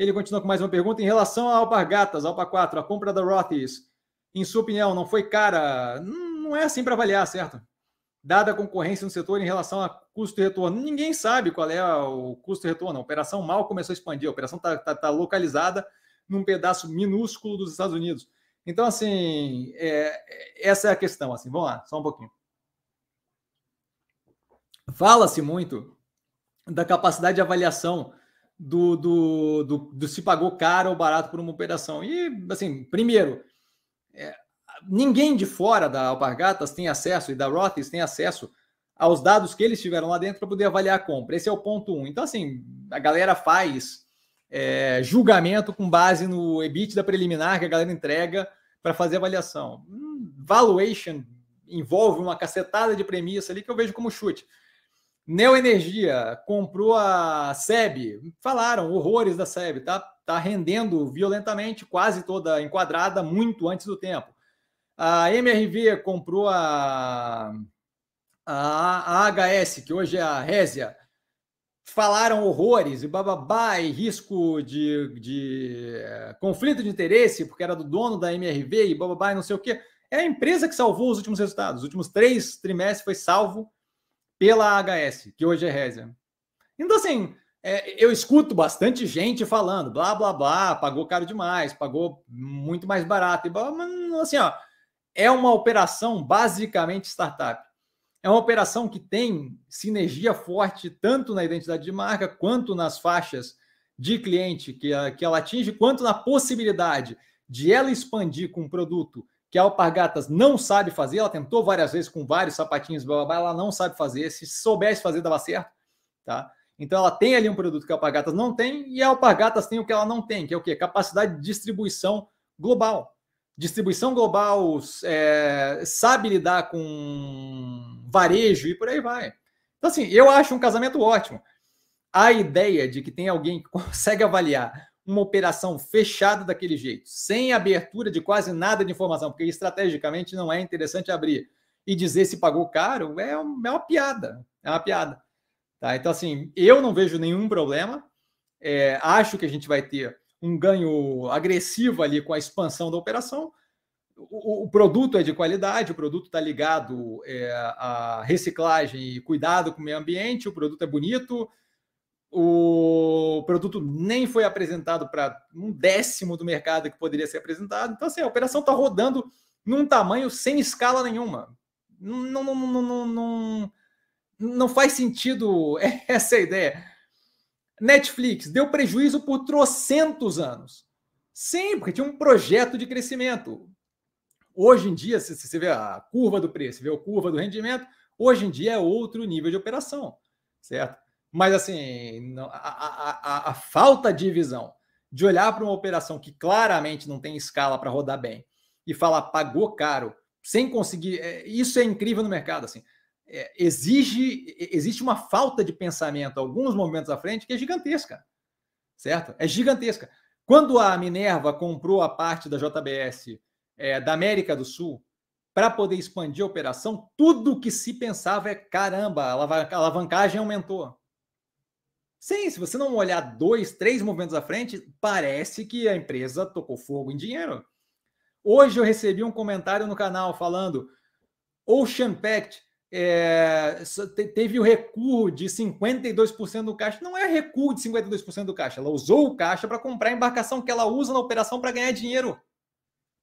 Ele continua com mais uma pergunta em relação a Alpargatas, Alpa 4, a compra da Rothes. Em sua opinião, não foi cara? Não é assim para avaliar, certo? Dada a concorrência no setor em relação a custo e retorno, ninguém sabe qual é o custo e retorno. A operação mal começou a expandir, a operação está tá, tá localizada num pedaço minúsculo dos Estados Unidos. Então, assim, é, essa é a questão. Assim, vamos lá, só um pouquinho. Fala-se muito da capacidade de avaliação do, do, do, do, se pagou caro ou barato por uma operação. E, assim, primeiro, é, ninguém de fora da Alpargatas tem acesso, e da Rothes tem acesso aos dados que eles tiveram lá dentro para poder avaliar a compra. Esse é o ponto um. Então, assim, a galera faz é, julgamento com base no EBITDA preliminar que a galera entrega para fazer avaliação. Hum, valuation envolve uma cacetada de premissa ali que eu vejo como chute. Neoenergia comprou a SEB, falaram horrores da SEB, tá, tá rendendo violentamente, quase toda enquadrada, muito antes do tempo. A MRV comprou a, a, a HS, que hoje é a Résia, falaram horrores e bababá e risco de, de é, conflito de interesse, porque era do dono da MRV e bababá e não sei o quê. É a empresa que salvou os últimos resultados. Os últimos três trimestres foi salvo pela HS, que hoje é Resia. Então, assim, é, eu escuto bastante gente falando, blá, blá, blá, pagou caro demais, pagou muito mais barato. E blá, mas, assim, ó, é uma operação basicamente startup. É uma operação que tem sinergia forte tanto na identidade de marca quanto nas faixas de cliente que, que ela atinge, quanto na possibilidade de ela expandir com um produto que a Alpargatas não sabe fazer. Ela tentou várias vezes com vários sapatinhos, blá, blá, blá, ela não sabe fazer. Se soubesse fazer, dava certo. Tá? Então ela tem ali um produto que a Alpargatas não tem e a Alpargatas tem o que ela não tem, que é o quê? Capacidade de distribuição global. Distribuição global, é, sabe lidar com varejo e por aí vai. Então, assim, eu acho um casamento ótimo. A ideia de que tem alguém que consegue avaliar uma operação fechada daquele jeito, sem abertura de quase nada de informação, porque estrategicamente não é interessante abrir e dizer se pagou caro, é, é uma piada. É uma piada. Tá? Então, assim, eu não vejo nenhum problema. É, acho que a gente vai ter um ganho agressivo ali com a expansão da operação. O, o produto é de qualidade, o produto está ligado é, à reciclagem e cuidado com o meio ambiente, o produto é bonito, o produto nem foi apresentado para um décimo do mercado que poderia ser apresentado. Então, assim, a operação está rodando num tamanho sem escala nenhuma. Não, não, não, não, não, não faz sentido essa ideia. Netflix deu prejuízo por trocentos anos. Sim, porque tinha um projeto de crescimento. Hoje em dia, se você vê a curva do preço, vê a curva do rendimento, hoje em dia é outro nível de operação, certo? Mas, assim, a, a, a, a falta de visão de olhar para uma operação que claramente não tem escala para rodar bem e falar pagou caro, sem conseguir. É, isso é incrível no mercado. assim. É, exige, existe uma falta de pensamento alguns momentos à frente que é gigantesca. Certo? É gigantesca. Quando a Minerva comprou a parte da JBS é, da América do Sul para poder expandir a operação, tudo que se pensava é caramba, a alavancagem aumentou. Sim, se você não olhar dois, três movimentos à frente, parece que a empresa tocou fogo em dinheiro. Hoje eu recebi um comentário no canal falando Ocean Pact é, teve o recuo de 52% do caixa. Não é recuo de 52% do caixa. Ela usou o caixa para comprar a embarcação que ela usa na operação para ganhar dinheiro.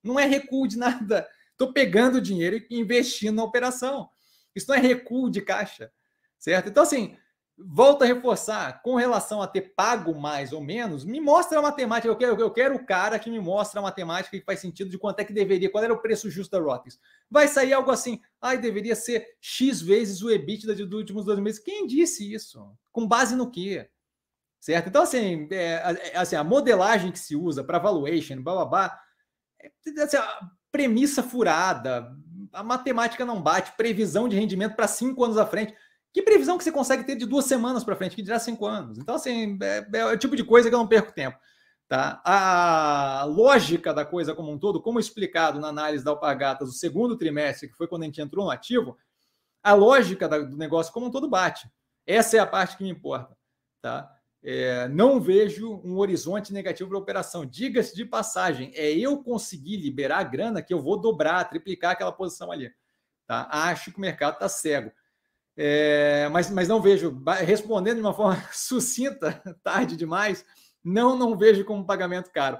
Não é recuo de nada. Estou pegando dinheiro e investindo na operação. Isso não é recuo de caixa, certo? Então, assim, Volto a reforçar, com relação a ter pago mais ou menos, me mostra a matemática. Eu quero, eu quero o cara que me mostra a matemática que faz sentido de quanto é que deveria, qual era o preço justo da Rotters. Vai sair algo assim, ai, deveria ser X vezes o EBITDA dos últimos dois meses. Quem disse isso? Com base no quê? Certo? Então, assim, é, é assim a modelagem que se usa para valuation, blá, blá, blá é, assim, premissa furada, a matemática não bate, previsão de rendimento para cinco anos à frente. Que previsão que você consegue ter de duas semanas para frente, que dirá cinco anos? Então, assim, é, é, o tipo de coisa que eu não perco tempo. Tá? A lógica da coisa como um todo, como explicado na análise da Alpargatas do segundo trimestre, que foi quando a gente entrou no ativo, a lógica do negócio como um todo bate. Essa é a parte que me importa. Tá? É, não vejo um horizonte negativo para a operação. Diga-se de passagem, é eu conseguir liberar a grana que eu vou dobrar, triplicar aquela posição ali. Tá? Acho que o mercado está cego. É, mas, mas não vejo, respondendo de uma forma sucinta, tarde demais, não, não vejo como pagamento caro.